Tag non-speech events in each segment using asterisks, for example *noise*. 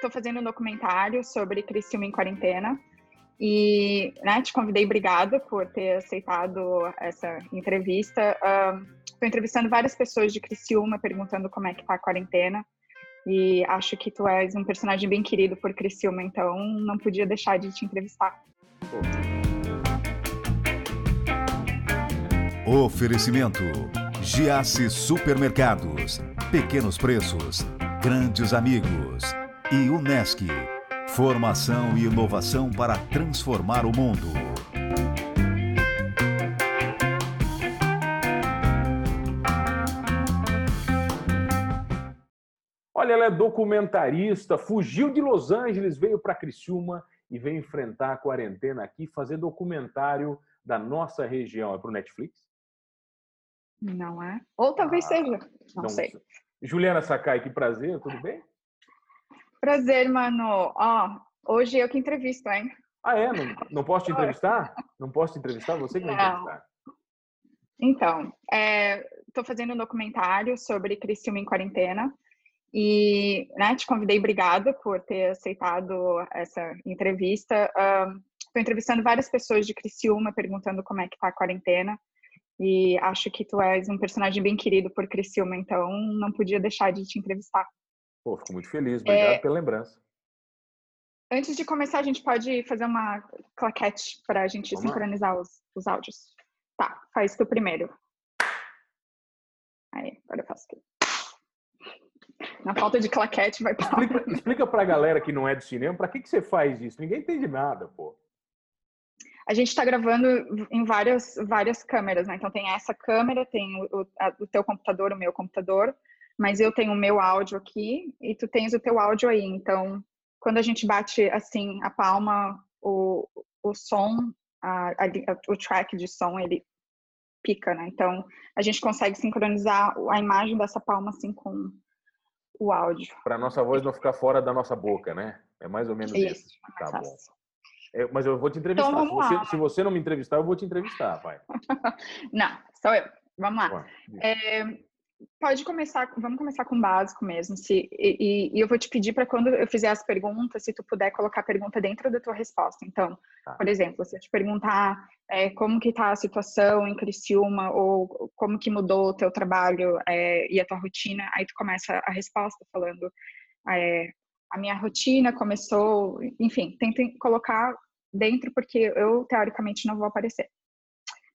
estou fazendo um documentário sobre Criciúma em quarentena e né, te convidei, obrigada por ter aceitado essa entrevista. Estou entrevistando várias pessoas de Criciúma, perguntando como é que tá a quarentena. E acho que tu és um personagem bem querido por Criciúma, então não podia deixar de te entrevistar. Oferecimento: Giasse Supermercados, Pequenos Preços, Grandes Amigos e Unesc. Formação e inovação para transformar o mundo. Olha, ela é documentarista, fugiu de Los Angeles, veio para Criciúma e veio enfrentar a quarentena aqui, fazer documentário da nossa região. É para o Netflix? Não é? Ou talvez ah, seja. Não, sei. Juliana Sakai, que prazer, tudo bem? Prazer, mano. Ó, hoje eu que entrevisto, hein? Ah, é? Não, não posso te entrevistar? Não posso te entrevistar? Você que vai entrevistar. Então, estou é, fazendo um documentário sobre Criciúma em quarentena e né, te convidei, obrigada por ter aceitado essa entrevista. Estou entrevistando várias pessoas de Criciúma, perguntando como é que está a quarentena e acho que tu és um personagem bem querido por Criciúma, então não podia deixar de te entrevistar. Pô, fico muito feliz. Obrigado é... pela lembrança. Antes de começar, a gente pode fazer uma claquete para a gente Vamos sincronizar os, os áudios. Tá, faz tu primeiro. Aí, agora eu faço tu. Na falta de claquete, vai para. Explica, explica para a galera que não é do cinema, para que, que você faz isso? Ninguém entende nada, pô. A gente está gravando em várias, várias câmeras, né? Então tem essa câmera, tem o, a, o teu computador, o meu computador, mas eu tenho o meu áudio aqui e tu tens o teu áudio aí. Então, quando a gente bate assim a palma, o, o som, a, a, o track de som, ele pica, né? Então, a gente consegue sincronizar a imagem dessa palma assim com o áudio. Para nossa voz não ficar fora da nossa boca, né? É mais ou menos isso. isso. Tá bom. É, mas eu vou te entrevistar. Então, se, você, se, você, não me entrevistar, eu vou te entrevistar, pai. *laughs* não, sou eu. Vamos lá. É, Pode começar, vamos começar com o básico mesmo. Se, e, e eu vou te pedir para quando eu fizer as perguntas, se tu puder colocar a pergunta dentro da tua resposta. Então, tá. por exemplo, se eu te perguntar é, como que está a situação em Criciúma ou como que mudou o teu trabalho é, e a tua rotina, aí tu começa a resposta falando é, a minha rotina começou, enfim, tentem colocar dentro porque eu teoricamente não vou aparecer.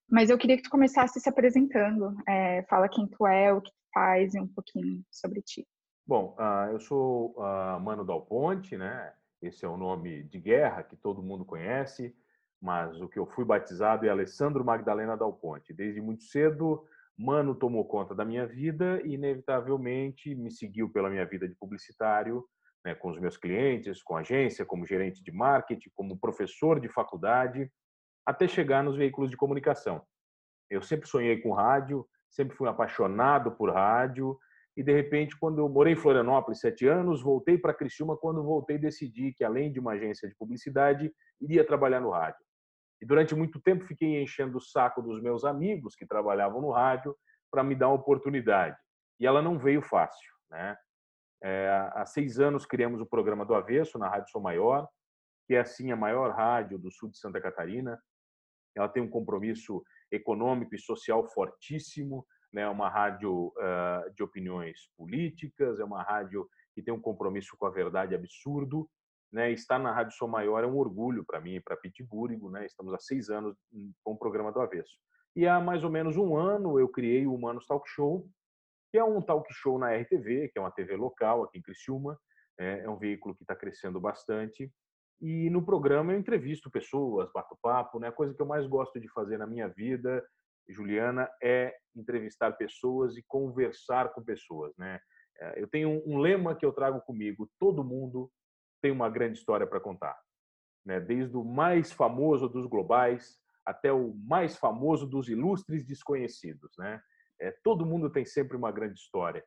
Mas eu queria que tu começasse se apresentando. É, fala quem tu é, o que tu faz e um pouquinho sobre ti. Bom, uh, eu sou uh, Mano Dal Ponte, né? Esse é o nome de guerra que todo mundo conhece, mas o que eu fui batizado é Alessandro Magdalena Dal Ponte. Desde muito cedo, Mano tomou conta da minha vida e, inevitavelmente, me seguiu pela minha vida de publicitário, né, com os meus clientes, com agência, como gerente de marketing, como professor de faculdade até chegar nos veículos de comunicação. Eu sempre sonhei com rádio, sempre fui apaixonado por rádio e de repente, quando eu morei em Florianópolis sete anos, voltei para Criciúma. Quando voltei, decidi que além de uma agência de publicidade, iria trabalhar no rádio. E durante muito tempo fiquei enchendo o saco dos meus amigos que trabalhavam no rádio para me dar uma oportunidade. E ela não veio fácil, né? É, há seis anos criamos o programa do Avesso na Rádio Sou Maior, que é assim a maior rádio do sul de Santa Catarina ela tem um compromisso econômico e social fortíssimo, né? é uma rádio uh, de opiniões políticas, é uma rádio que tem um compromisso com a verdade absurdo. Né? Estar na Rádio Som Maior é um orgulho para mim e para Pittsburgh. Né? Estamos há seis anos com o programa do Avesso. E há mais ou menos um ano eu criei o Humanos Talk Show, que é um talk show na RTV, que é uma TV local aqui em Criciúma. É, é um veículo que está crescendo bastante e no programa eu entrevisto pessoas, bato papo, né? A coisa que eu mais gosto de fazer na minha vida, Juliana, é entrevistar pessoas e conversar com pessoas, né? Eh, eu tenho um lema que eu trago comigo: todo mundo tem uma grande história para contar, né? Desde o mais famoso dos globais até o mais famoso dos ilustres desconhecidos, né? É, todo mundo tem sempre uma grande história.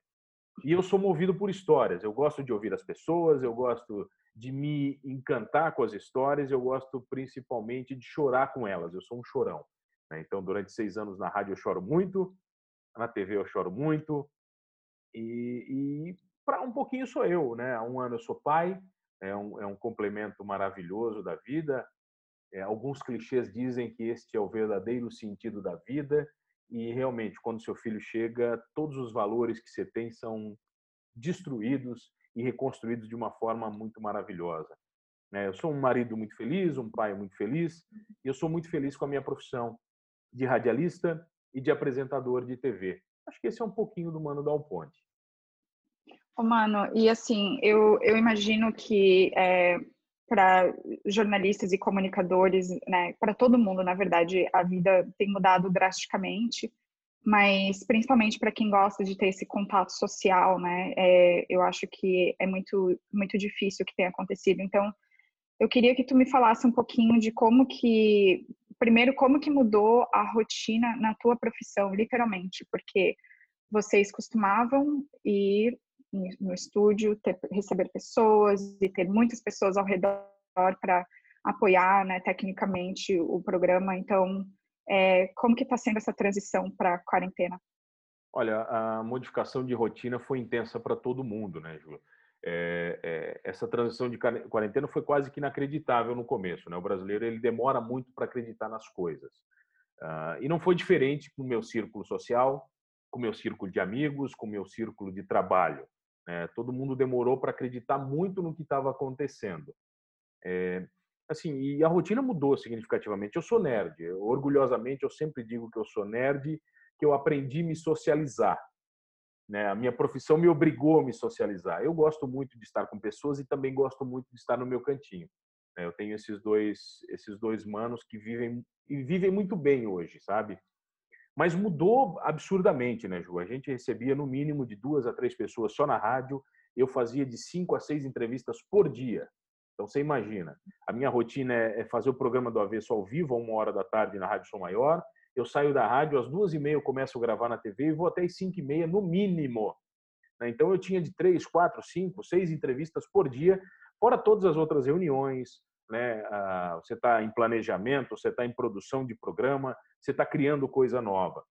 E eu sou movido por histórias. Eu gosto de ouvir as pessoas, eu gosto de me encantar com as histórias, eu gosto principalmente de chorar com elas. Eu sou um chorão. Né? Então, durante seis anos na rádio eu choro muito, na TV eu choro muito, e, e para um pouquinho sou eu. Né? Há um ano eu sou pai, é um, é um complemento maravilhoso da vida. É, alguns clichês dizem que este é o verdadeiro sentido da vida e realmente, quando seu filho chega, todos os valores que você tem são destruídos e reconstruídos de uma forma muito maravilhosa. Né? Eu sou um marido muito feliz, um pai muito feliz, e eu sou muito feliz com a minha profissão de radialista e de apresentador de TV. Acho que esse é um pouquinho do Mano Dal Ponte. Oh, mano, e assim, eu, eu imagino que é, para jornalistas e comunicadores, né, para todo mundo, na verdade, a vida tem mudado drasticamente, mas principalmente para quem gosta de ter esse contato social, né, é, eu acho que é muito, muito difícil o que tem acontecido. Então, eu queria que tu me falasse um pouquinho de como que, primeiro, como que mudou a rotina na tua profissão, literalmente, porque vocês costumavam ir no estúdio, ter, receber pessoas e ter muitas pessoas ao redor para apoiar, né, tecnicamente o programa. Então, é, como que está sendo essa transição para a quarentena? Olha, a modificação de rotina foi intensa para todo mundo, né, Ju? É, é, essa transição de quarentena foi quase que inacreditável no começo, né? O brasileiro ele demora muito para acreditar nas coisas. Uh, e não foi diferente com o meu círculo social, com o meu círculo de amigos, com o meu círculo de trabalho. Né? Todo mundo demorou para acreditar muito no que estava acontecendo. É, assim, e a rotina mudou significativamente. Eu sou nerd, eu, orgulhosamente eu sempre digo que eu sou nerd, que eu aprendi a me socializar. Né? A minha profissão me obrigou a me socializar. Eu gosto muito de estar com pessoas e também gosto muito de estar no meu cantinho. Né? Eu tenho esses dois, esses dois manos que vivem e vivem muito bem hoje, sabe? Mas mudou absurdamente, né, Ju? A gente recebia no mínimo de duas a três pessoas só na rádio. Eu fazia de cinco a seis entrevistas por dia. Então você imagina, a minha rotina é, é fazer o programa do Avesso ao vivo, a uma hora da tarde na Rádio Som Maior. Eu saio da rádio às duas e meia, eu começo a gravar na TV e vou até às cinco e meia no mínimo. Né? Então eu tinha de três, quatro, cinco, seis entrevistas por dia, fora todas as outras reuniões, né? Ah, você está em planejamento, você está em produção de programa, você está criando coisa nova.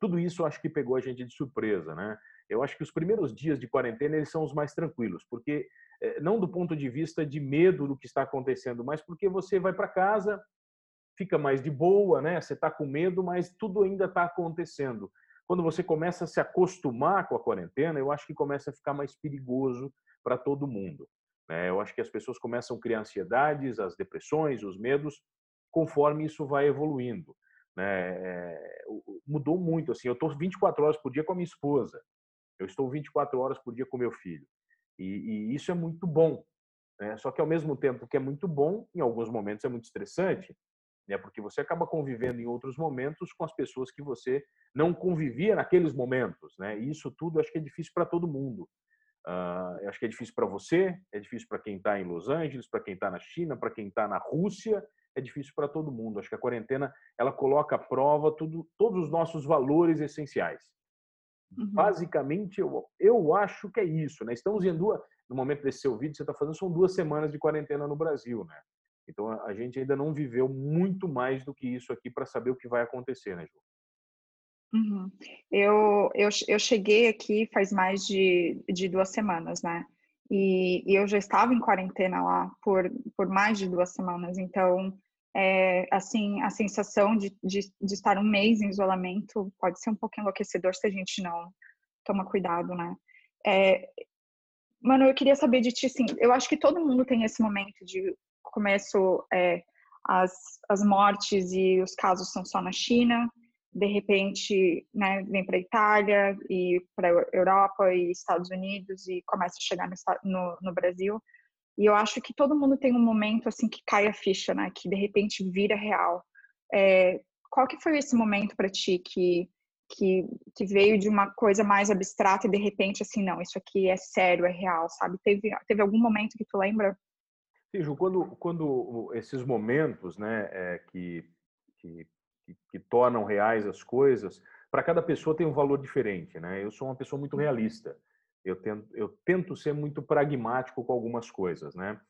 Tudo isso acho que pegou a gente de surpresa, né? Eu acho que os primeiros dias de quarentena eles são os mais tranquilos, porque eh, não do ponto de vista de medo do que está acontecendo, mas porque você vai para casa, fica mais de boa, né? Você está com medo, mas tudo ainda está acontecendo. Quando você começa a se acostumar com a quarentena, eu acho que começa a ficar mais perigoso para todo mundo. Né? Eu acho que as pessoas começam a criar ansiedades, as depressões, os medos, conforme isso vai evoluindo. Né? É, mudou muito. Assim, eu estou 24 horas por dia com a minha esposa, eu estou 24 horas por dia com meu filho. E, e isso é muito bom. Né? Só que, ao mesmo tempo que é muito bom, em alguns momentos é muito estressante, né? porque você acaba convivendo em outros momentos com as pessoas que você não convivia naqueles momentos. Né? E isso tudo acho que é difícil para todo mundo. Uh, acho que é difícil para você, é difícil para quem está em Los Angeles, para quem está na China, para quem está na Rússia, é difícil para todo mundo. Acho que a quarentena ela coloca à prova tudo, todos os nossos valores essenciais. Uhum. Basicamente, eu, eu acho que é isso. Né? Estamos em duas, no momento desse seu vídeo, você está fazendo, são duas semanas de quarentena no Brasil. Né? Então, a gente ainda não viveu muito mais do que isso aqui para saber o que vai acontecer, né, Ju? Uhum. Eu, eu, eu cheguei aqui faz mais de, de duas semanas, né? E, e eu já estava em quarentena lá por, por mais de duas semanas, então, é, assim, a sensação de, de, de estar um mês em isolamento pode ser um pouco enlouquecedor se a gente não toma cuidado, né? É, mano, eu queria saber de ti, assim, eu acho que todo mundo tem esse momento de começo, é, as, as mortes e os casos são só na China, de repente né, vem para a Itália e para a Europa e Estados Unidos e começa a chegar no, no, no, Brasil. E eu acho que todo mundo tem um momento assim que cai a ficha, né, que de repente vira real. É, qual que foi esse momento para ti que, que, que veio de uma coisa mais abstrata e de repente assim, não, isso aqui é sério, é real, sabe? Teve, teve algum momento que tu lembra? Sim, Ju, quando, quando esses momentos, né, é, que, que que, que tornam reais as coisas, para cada pessoa tem um valor diferente, né? Eu sou uma pessoa muito uhum. realista. Eu tento, eu tento ser muito pragmático com algumas coisas, né?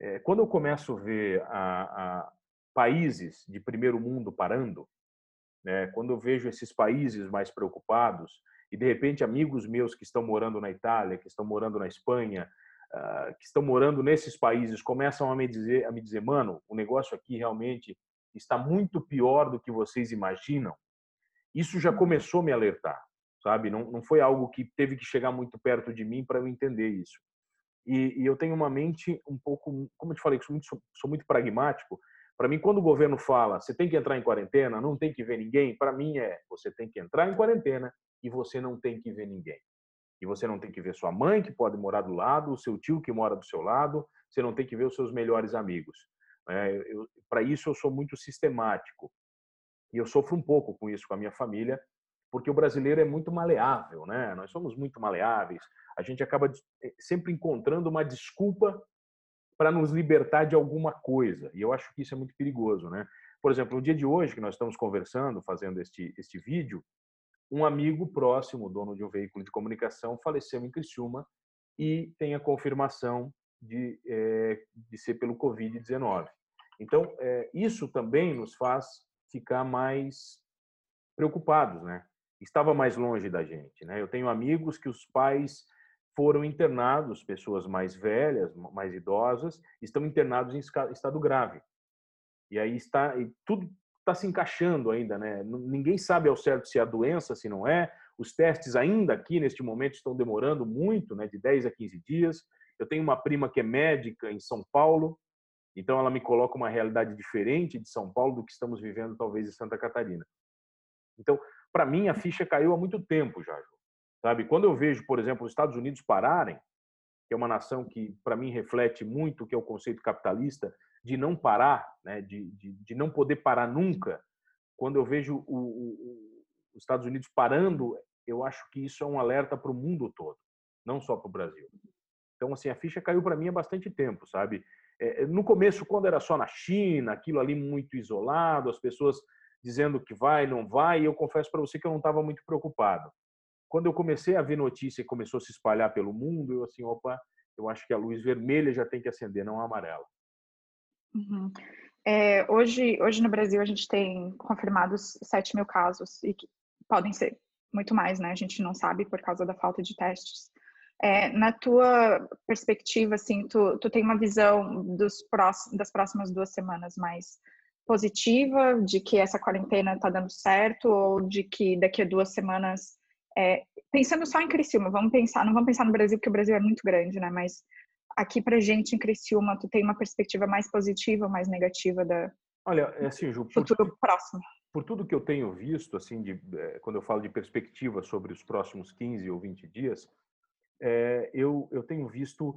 É, quando eu começo a ver a, a países de primeiro mundo parando, né? Quando eu vejo esses países mais preocupados e de repente amigos meus que estão morando na Itália, que estão morando na Espanha, uh, que estão morando nesses países começam a me dizer, a me dizer, mano, o negócio aqui realmente está muito pior do que vocês imaginam. Isso já começou a me alertar, sabe? Não, não foi algo que teve que chegar muito perto de mim para eu entender isso. E, e, eu tenho uma mente um pouco, como eu te falei, sou muito, sou muito pragmático. Para mim, quando o governo fala, você tem que entrar em quarentena, não tem que ver ninguém, para mim é, você tem que entrar em quarentena e você não tem que ver ninguém. E você não tem que ver sua mãe, que pode morar do lado, o seu tio, que mora do seu lado, você não tem que ver os seus melhores amigos. É, Para isso, eu sou muito sistemático. E eu sofro um pouco com isso com a minha família, porque o brasileiro é muito maleável, né? Nós somos muito maleáveis. A gente acaba eh, sempre encontrando uma desculpa para nos libertar de alguma coisa. E eu acho que isso é muito perigoso, né? Por exemplo, no dia de hoje que nós estamos conversando, fazendo este este vídeo, um amigo próximo, dono de um veículo de comunicação, faleceu em Criciúma e tem a confirmação de, é, de ser pelo Covid-19. Então, é, isso também nos faz ficar mais preocupados, né? Estava mais longe da gente, né? Eu tenho amigos que os pais foram internados, pessoas mais velhas, mais idosas, estão internados em estado grave. E aí está, e tudo está se encaixando ainda, né? Ninguém sabe ao certo se é a doença, se não é. Os testes ainda aqui neste momento estão demorando muito, né? De 10 a 15 dias. Eu tenho uma prima que é médica em São Paulo, então ela me coloca uma realidade diferente de São Paulo do que estamos vivendo talvez em Santa Catarina. Então, para mim a ficha caiu há muito tempo já, sabe? Quando eu vejo, por exemplo, os Estados Unidos pararem, que é uma nação que para mim reflete muito o que é o conceito capitalista, de não parar, né, de, de, de não poder parar nunca, quando eu vejo o, o, os Estados Unidos parando, eu acho que isso é um alerta para o mundo todo, não só para o Brasil. Então, assim, a ficha caiu para mim há bastante tempo, sabe? É, no começo, quando era só na China, aquilo ali muito isolado, as pessoas dizendo que vai, não vai, eu confesso para você que eu não estava muito preocupado. Quando eu comecei a ver notícia e começou a se espalhar pelo mundo, eu assim, opa, eu acho que a luz vermelha já tem que acender, não a amarela. Uhum. É, hoje, hoje no Brasil a gente tem confirmados 7 mil casos e que podem ser muito mais, né? A gente não sabe por causa da falta de testes. É, na tua perspectiva, assim, tu, tu tem uma visão dos próximos, das próximas duas semanas mais positiva, de que essa quarentena está dando certo, ou de que daqui a duas semanas, é, pensando só em Criciúma, vamos pensar, não vamos pensar no Brasil, porque o Brasil é muito grande, né? Mas aqui pra gente em Criciúma, tu tem uma perspectiva mais positiva ou mais negativa da Olha, é assim, Ju, futuro por, próximo? Por tudo que eu tenho visto, assim, de, é, quando eu falo de perspectiva sobre os próximos 15 ou 20 dias, é, eu, eu tenho visto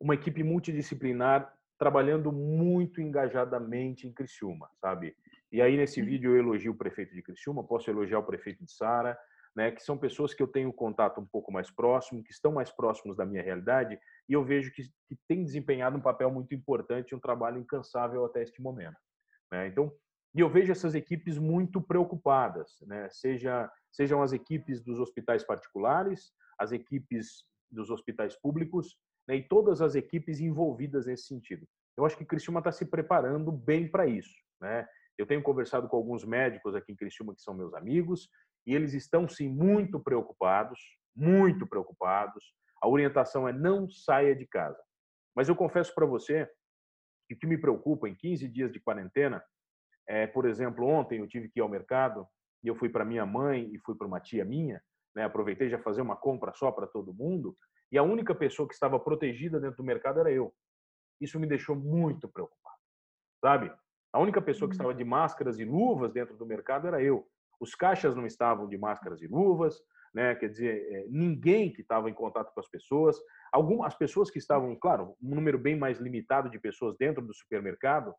uma equipe multidisciplinar trabalhando muito engajadamente em Criciúma, sabe? E aí, nesse vídeo, eu elogio o prefeito de Criciúma, posso elogiar o prefeito de Sara, né, que são pessoas que eu tenho contato um pouco mais próximo, que estão mais próximos da minha realidade, e eu vejo que, que têm desempenhado um papel muito importante, um trabalho incansável até este momento. Né? Então, e eu vejo essas equipes muito preocupadas, né? Seja, sejam as equipes dos hospitais particulares, as equipes dos hospitais públicos, né? e todas as equipes envolvidas nesse sentido. Eu acho que Criciúma está se preparando bem para isso. Né? Eu tenho conversado com alguns médicos aqui em Criciúma que são meus amigos, e eles estão sim muito preocupados, muito preocupados. A orientação é não saia de casa. Mas eu confesso para você que o que me preocupa em 15 dias de quarentena é, por exemplo, ontem eu tive que ir ao mercado e eu fui para minha mãe e fui para uma tia minha, né? Aproveitei já fazer uma compra só para todo mundo e a única pessoa que estava protegida dentro do mercado era eu. Isso me deixou muito preocupado, sabe? A única pessoa que uhum. estava de máscaras e luvas dentro do mercado era eu. Os caixas não estavam de máscaras e luvas, né? Quer dizer, é, ninguém que estava em contato com as pessoas, algumas pessoas que estavam, claro, um número bem mais limitado de pessoas dentro do supermercado,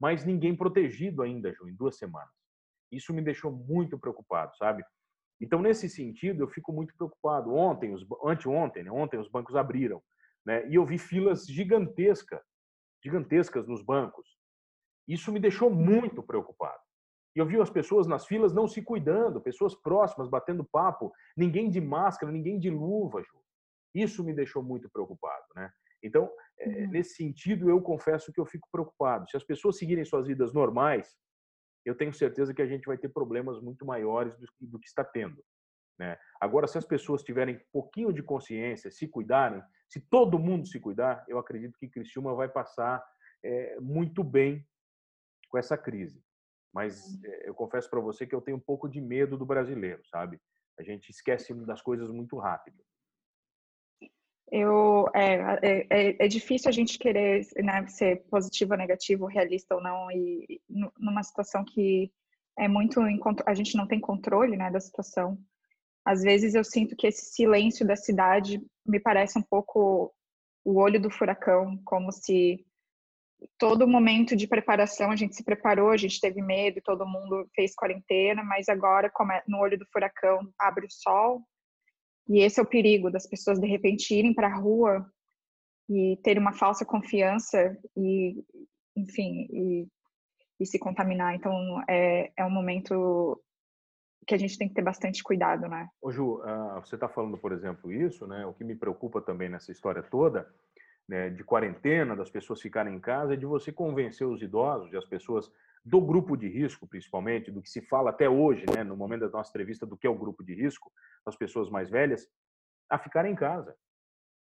mas ninguém protegido ainda, Ju, em duas semanas. Isso me deixou muito preocupado, sabe? Então, nesse sentido, eu fico muito preocupado. Ontem, os, anteontem, né? ontem os bancos abriram, né? E eu vi filas gigantescas, gigantescas nos bancos. Isso me deixou muito preocupado. E eu vi as pessoas nas filas não se cuidando, pessoas próximas batendo papo, ninguém de máscara, ninguém de luva, Ju. Isso me deixou muito preocupado, né? Então, é, nesse sentido, eu confesso que eu fico preocupado. Se as pessoas seguirem suas vidas normais, eu tenho certeza que a gente vai ter problemas muito maiores do, do que está tendo. Né? Agora, se as pessoas tiverem um pouquinho de consciência, se cuidarem, se todo mundo se cuidar, eu acredito que Criciúma vai passar é, muito bem com essa crise. Mas é, eu confesso para você que eu tenho um pouco de medo do brasileiro, sabe? A gente esquece das coisas muito rápido. Eu, é, é, é, é difícil a gente querer né, ser positivo ou negativo, realista ou não, e numa situação que é muito a gente não tem controle né, da situação. Às vezes eu sinto que esse silêncio da cidade me parece um pouco o olho do furacão, como se todo momento de preparação a gente se preparou, a gente teve medo, todo mundo fez quarentena, mas agora como é no olho do furacão abre o sol e esse é o perigo das pessoas de repente irem para a rua e ter uma falsa confiança e enfim e, e se contaminar. Então é, é um momento que a gente tem que ter bastante cuidado, né? Ô Ju, uh, você está falando, por exemplo, isso, né? O que me preocupa também nessa história toda né, de quarentena, das pessoas ficarem em casa, é de você convencer os idosos e as pessoas do grupo de risco, principalmente, do que se fala até hoje, né, no momento da nossa entrevista, do que é o grupo de risco, as pessoas mais velhas, a ficarem em casa.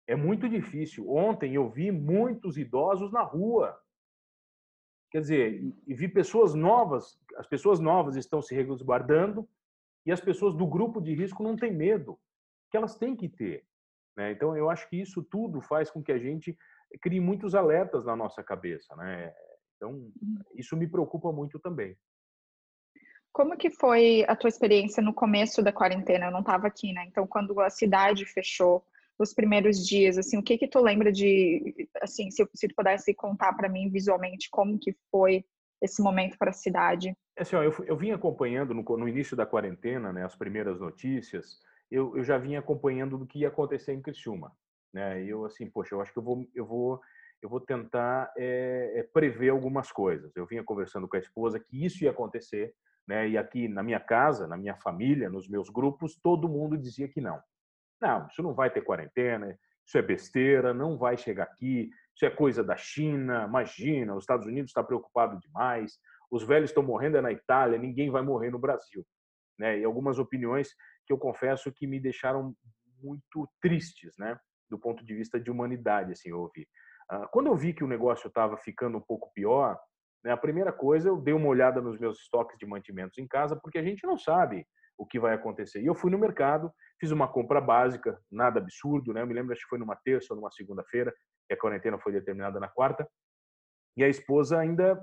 É muito difícil. Ontem eu vi muitos idosos na rua. Quer dizer, e vi pessoas novas, as pessoas novas estão se resguardando e as pessoas do grupo de risco não têm medo, que elas têm que ter. Né? Então, eu acho que isso tudo faz com que a gente crie muitos alertas na nossa cabeça. Né? Então, uhum. isso me preocupa muito também. Como que foi a tua experiência no começo da quarentena? Eu não estava aqui, né? Então, quando a cidade fechou, os primeiros dias, assim, o que que tu lembra de, assim, se, se tu pudesse contar para mim visualmente como que foi esse momento para a cidade? É assim, ó, eu, eu vim acompanhando no, no, início da quarentena, né, as primeiras notícias, eu, eu já vinha acompanhando do que ia acontecer em Criciúma, né? E eu assim, poxa, eu acho que eu vou, eu vou, eu vou tentar é, é, prever algumas coisas. Eu vinha conversando com a esposa que isso ia acontecer, né? E aqui na minha casa, na minha família, nos meus grupos, todo mundo dizia que não. Não, isso não vai ter quarentena, isso é besteira, não vai chegar aqui, isso é coisa da China, imagina, os Estados Unidos está preocupado demais, os velhos estão morrendo é na Itália, ninguém vai morrer no Brasil. Né? E algumas opiniões que eu confesso que me deixaram muito tristes, né? Do ponto de vista de humanidade, assim, eu ouvi. Ah, quando eu vi que o negócio estava ficando um pouco pior, né, a primeira coisa, eu dei uma olhada nos meus estoques de mantimentos em casa, porque a gente não sabe o que vai acontecer. E eu fui no mercado, fiz uma compra básica, nada absurdo, né? Eu me lembro, acho que foi numa terça ou numa segunda-feira, e a quarentena foi determinada na quarta. E a esposa ainda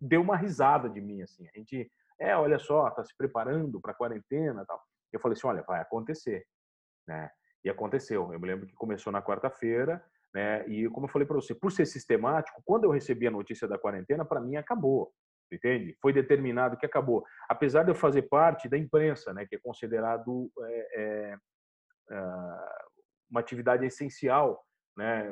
deu uma risada de mim, assim. A gente, é, olha só, tá se preparando para a quarentena, tal. Eu falei assim, olha, vai acontecer, né? E aconteceu. Eu me lembro que começou na quarta-feira, né? E como eu falei para você, por ser sistemático, quando eu recebi a notícia da quarentena, para mim acabou, entende? Foi determinado que acabou. Apesar de eu fazer parte da imprensa, né? Que é considerado é, é, uma atividade essencial, né?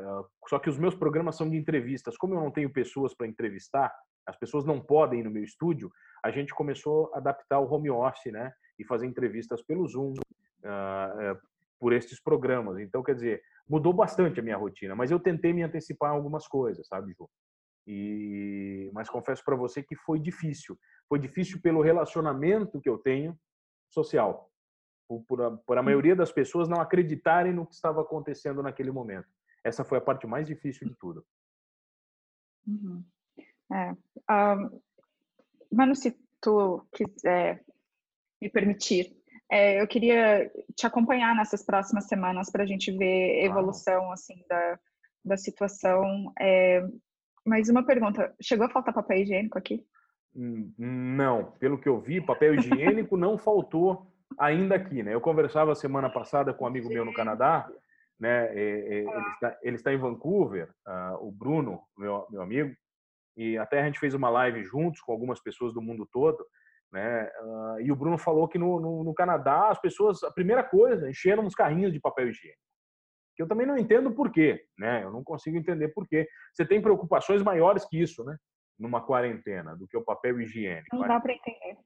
Só que os meus programas são de entrevistas. Como eu não tenho pessoas para entrevistar, as pessoas não podem ir no meu estúdio, a gente começou a adaptar o home office, né? e fazer entrevistas pelo Zoom, uh, uh, por estes programas. Então, quer dizer, mudou bastante a minha rotina, mas eu tentei me antecipar em algumas coisas, sabe, Ju? E, mas confesso para você que foi difícil. Foi difícil pelo relacionamento que eu tenho social. Por, por, a, por a hum. maioria das pessoas não acreditarem no que estava acontecendo naquele momento. Essa foi a parte mais difícil de tudo. Uhum. É, um, mano, se tu quiser me permitir. É, eu queria te acompanhar nessas próximas semanas para a gente ver evolução assim da, da situação. É, mas uma pergunta, chegou a faltar papel higiênico aqui? Hum, não, pelo que eu vi, papel higiênico não faltou ainda aqui, né? Eu conversava semana passada com um amigo meu no Canadá, né? Ele está, ele está em Vancouver, uh, o Bruno, meu, meu amigo, e até a gente fez uma live juntos com algumas pessoas do mundo todo. Né? Uh, e o Bruno falou que no, no, no, Canadá as pessoas, a primeira coisa, encheram os carrinhos de papel higiênico. Que eu também não entendo por quê, né? Eu não consigo entender por quê. Você tem preocupações maiores que isso, né? Numa quarentena, do que o papel higiênico. Não dá para entender.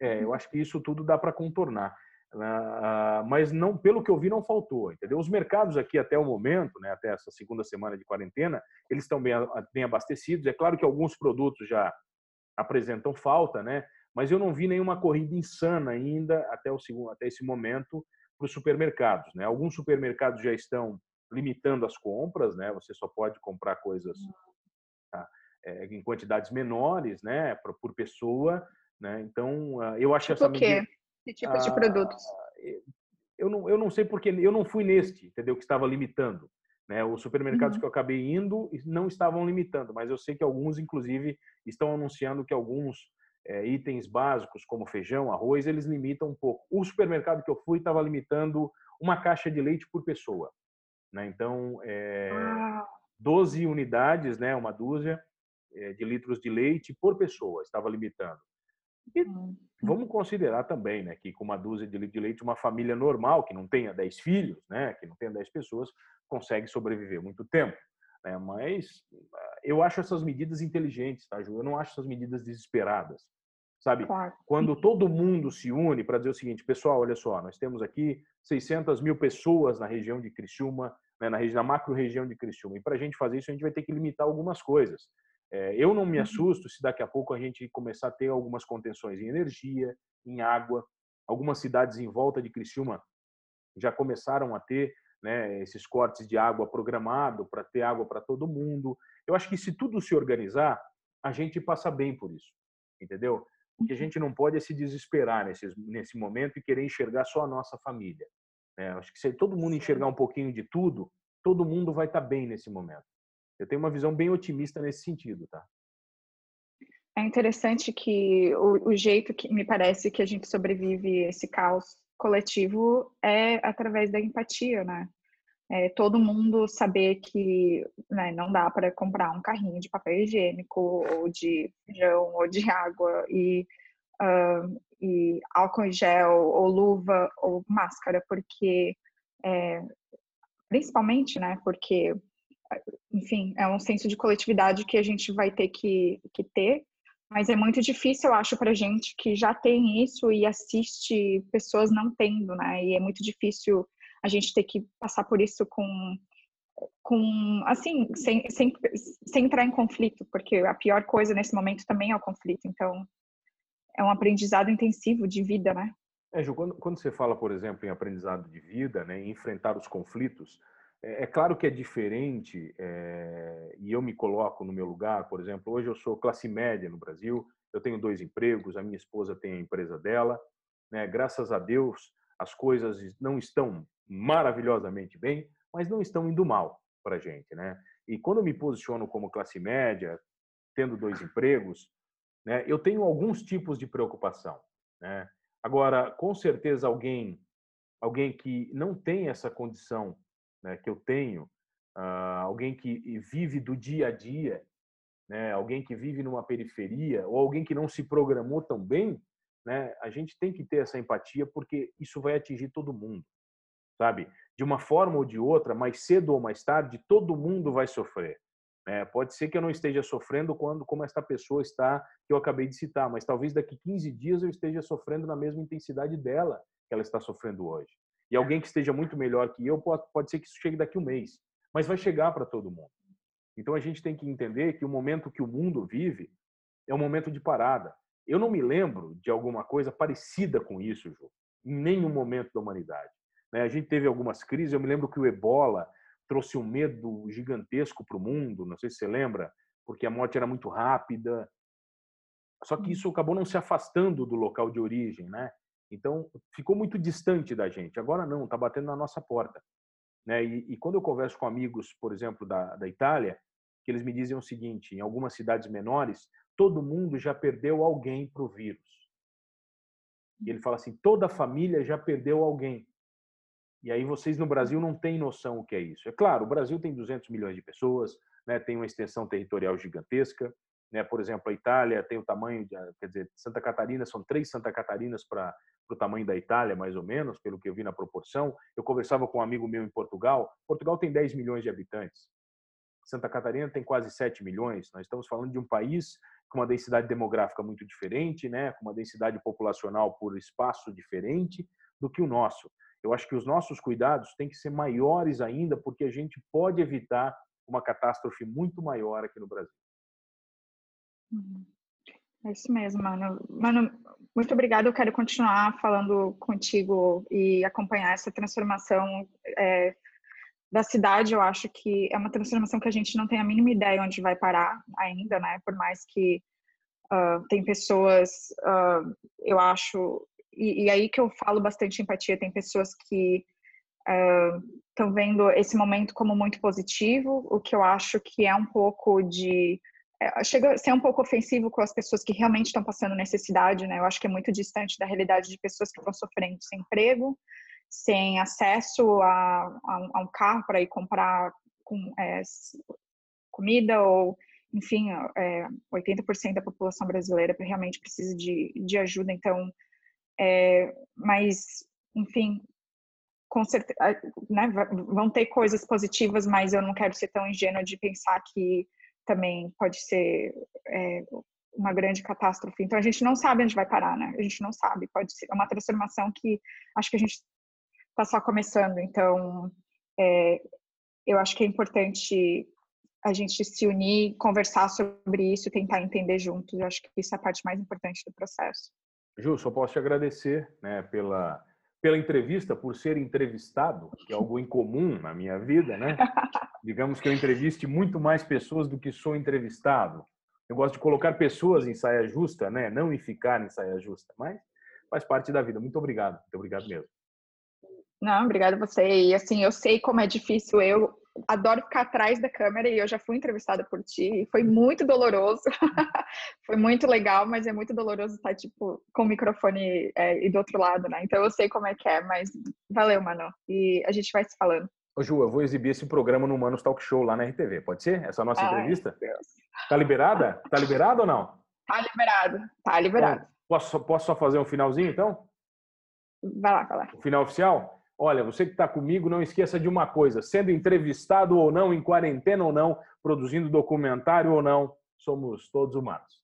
É, eu acho que isso tudo dá para contornar. Uh, mas não, pelo que eu vi, não faltou, entendeu? Os mercados aqui até o momento, né, até essa segunda semana de quarentena, eles estão bem, bem abastecidos. É claro que alguns produtos já apresentam falta, né? Mas eu não vi nenhuma corrida insana ainda até, o segundo, até esse momento para os supermercados. Né? Alguns supermercados já estão limitando as compras, né? Você só pode comprar coisas tá? é, em quantidades menores, né? Por, por pessoa, né? Então, uh, eu acho tipo essa medida... Que tipos uh, de produtos? Eu não, eu não sei porque eu não fui neste, entendeu? Que estava limitando. Né? Os supermercados uhum. que eu acabei indo não estavam limitando, mas eu sei que alguns, inclusive, estão anunciando que alguns é, itens básicos, como feijão, arroz, eles limitam um pouco. O supermercado que eu fui estava limitando uma caixa de leite por pessoa. Né? Então, é, ah. 12 unidades, né, uma dúzia é, de litros de leite por pessoa, estava limitando. E hum. vamos considerar também né, que com uma dúzia de litros de leite, uma família normal, que não tenha 10 filhos, né, que não tenha 10 pessoas, consegue sobreviver muito tempo. Né? Mas ah, eu acho essas medidas inteligentes, tá, Ju? Eu não acho essas medidas desesperadas. Sabe? Claro. Quando todo mundo se une para dizer o seguinte, pessoal, olha só, nós temos aqui 600 mil pessoas na região de Criciúma, né, na, região, na macro-região de Criciúma, e para a gente fazer isso, a gente vai ter que limitar algumas coisas. É, eu não me uhum. assusto se daqui a pouco a gente começar a ter algumas contenções em energia, em água. Algumas cidades em volta de Criciúma já começaram a ter né, esses cortes de água programado para ter água para todo mundo. Eu acho que se tudo se organizar, a gente passa bem por isso, entendeu? O que a uhum. gente não pode é se desesperar nesse, nesse momento e querer enxergar só a nossa família. Né? Acho que se todo mundo enxergar um pouquinho de tudo, todo mundo vai estar tá bem nesse momento. Eu tenho uma visão bem otimista nesse sentido, tá? É interessante que o, o jeito que me parece que a gente sobrevive esse caos coletivo é através da empatia, né? É, todo mundo saber que né, não dá para comprar um carrinho de papel higiênico ou de feijão ou de água e, uh, e álcool em gel ou luva ou máscara, porque é, principalmente, né? Porque enfim, é um senso de coletividade que a gente vai ter que, que ter mas é muito difícil, eu acho, para gente que já tem isso e assiste pessoas não tendo, né? E é muito difícil a gente ter que passar por isso com, com assim, sem, sem, sem entrar em conflito, porque a pior coisa nesse momento também é o conflito. Então, é um aprendizado intensivo de vida, né? É, Ju, quando, quando você fala, por exemplo, em aprendizado de vida, né, em enfrentar os conflitos, é, é, claro que é diferente, é, e eu me coloco no meu lugar, por exemplo, hoje eu sou classe média no Brasil, eu tenho dois empregos, a minha esposa tem a empresa dela, né? graças a Deus as coisas não estão maravilhosamente bem, mas não estão indo mal para a gente. Né? E quando eu me posiciono como classe média, tendo dois empregos, né, eu tenho alguns tipos de preocupação. Né? Agora, com certeza, alguém, alguém que não tem essa condição né, que eu tenho, uh, alguém que vive do dia a dia, né, alguém que vive numa periferia, ou alguém que não se programou tão bem, né, a gente tem que ter essa empatia porque isso vai atingir todo mundo, sabe? De uma forma ou de outra, mais cedo ou mais tarde, todo mundo vai sofrer. É, pode ser que eu não esteja sofrendo quando como esta pessoa está que eu acabei de citar, mas talvez daqui 15 dias eu esteja sofrendo na mesma intensidade dela que ela está sofrendo hoje. E alguém que esteja muito melhor que eu, pode, pode ser que isso chegue daqui a um mês. Mas vai chegar para todo mundo. Então a gente tem que entender que o momento que o mundo vive é um momento de parada. Eu não me lembro de alguma coisa parecida com isso, Ju, em nenhum momento da humanidade. Né? A gente teve algumas crises, eu me lembro que o ebola trouxe um medo gigantesco para o mundo, não sei se você lembra, porque a morte era muito rápida. Só que isso acabou não se afastando do local de origem, né? Então, ficou muito distante da gente. Agora não, está batendo na nossa porta. Né? E, e, quando eu converso com amigos, por exemplo, da, da Itália, que eles me dizem o seguinte: em algumas cidades menores, todo mundo já perdeu alguém para o vírus. E ele fala assim: toda a família já perdeu alguém. E aí vocês no Brasil não têm noção o que é isso. É claro, o Brasil tem 200 milhões de pessoas, né, tem uma extensão territorial gigantesca. Né, por exemplo, a Itália tem o tamanho, de, quer dizer, Santa Catarina são três Santa Catarinas para para o tamanho da Itália, mais ou menos, pelo que eu vi na proporção. Eu conversava com um amigo meu em Portugal. Portugal tem 10 milhões de habitantes. Santa Catarina tem quase 7 milhões. Nós estamos falando de um país com uma densidade demográfica muito diferente, né? com uma densidade populacional por espaço diferente do que o nosso. Eu acho que os nossos cuidados têm que ser maiores ainda, porque a gente pode evitar uma catástrofe muito maior aqui no Brasil. Uhum. É isso mesmo, mano. Mano, muito obrigada. Eu quero continuar falando contigo e acompanhar essa transformação é, da cidade. Eu acho que é uma transformação que a gente não tem a mínima ideia onde vai parar ainda, né? Por mais que uh, tem pessoas, uh, eu acho, e, e, aí que eu falo bastante empatia. Tem pessoas que estão uh, vendo esse momento como muito positivo, o que eu acho que é um pouco de chega a ser um pouco ofensivo com as pessoas que realmente estão passando necessidade, né? Eu acho que é muito distante da realidade de pessoas que estão sofrendo sem emprego, sem acesso a, a, a um carro para ir comprar com, é, comida ou, enfim, é, 80% da população brasileira realmente precisa de, de ajuda. Então, é, mas, enfim, com certeza, né, vão ter coisas positivas, mas eu não quero ser tão ingênua de pensar que também pode ser é, uma grande catástrofe. Então a gente não sabe onde vai parar, né? A gente não sabe. Pode ser uma transformação que acho que a gente está só começando. Então é, eu acho que é importante a gente se unir, conversar sobre isso, tentar entender juntos. Eu acho que isso é a parte mais importante do processo. Ju, só posso te agradecer, né, pela pela entrevista, por ser entrevistado, que é algo incomum na minha vida, né? *laughs* Digamos que eu entreviste muito mais pessoas do que sou entrevistado. Eu gosto de colocar pessoas em saia justa, né? Não em ficar em saia justa, mas faz parte da vida. Muito obrigado. Muito obrigado mesmo. Não, obrigada a você. E assim, eu sei como é difícil. Eu adoro ficar atrás da câmera e eu já fui entrevistada por ti. foi muito doloroso. *laughs* foi muito legal, mas é muito doloroso estar, tipo, com o microfone é, e do outro lado, né? Então eu sei como é que é, mas valeu, mano. E a gente vai se falando. Ô, Ju, eu vou exibir esse programa no Manos Talk Show lá na RTV. Pode ser? Essa nossa Ai, entrevista? Deus. Tá liberada? Tá liberada ou não? Tá liberado. Tá liberado. Então, posso, posso só fazer um finalzinho, então? Vai lá, vai lá. O final oficial? Olha, você que está comigo, não esqueça de uma coisa: sendo entrevistado ou não, em quarentena ou não, produzindo documentário ou não, somos todos humanos.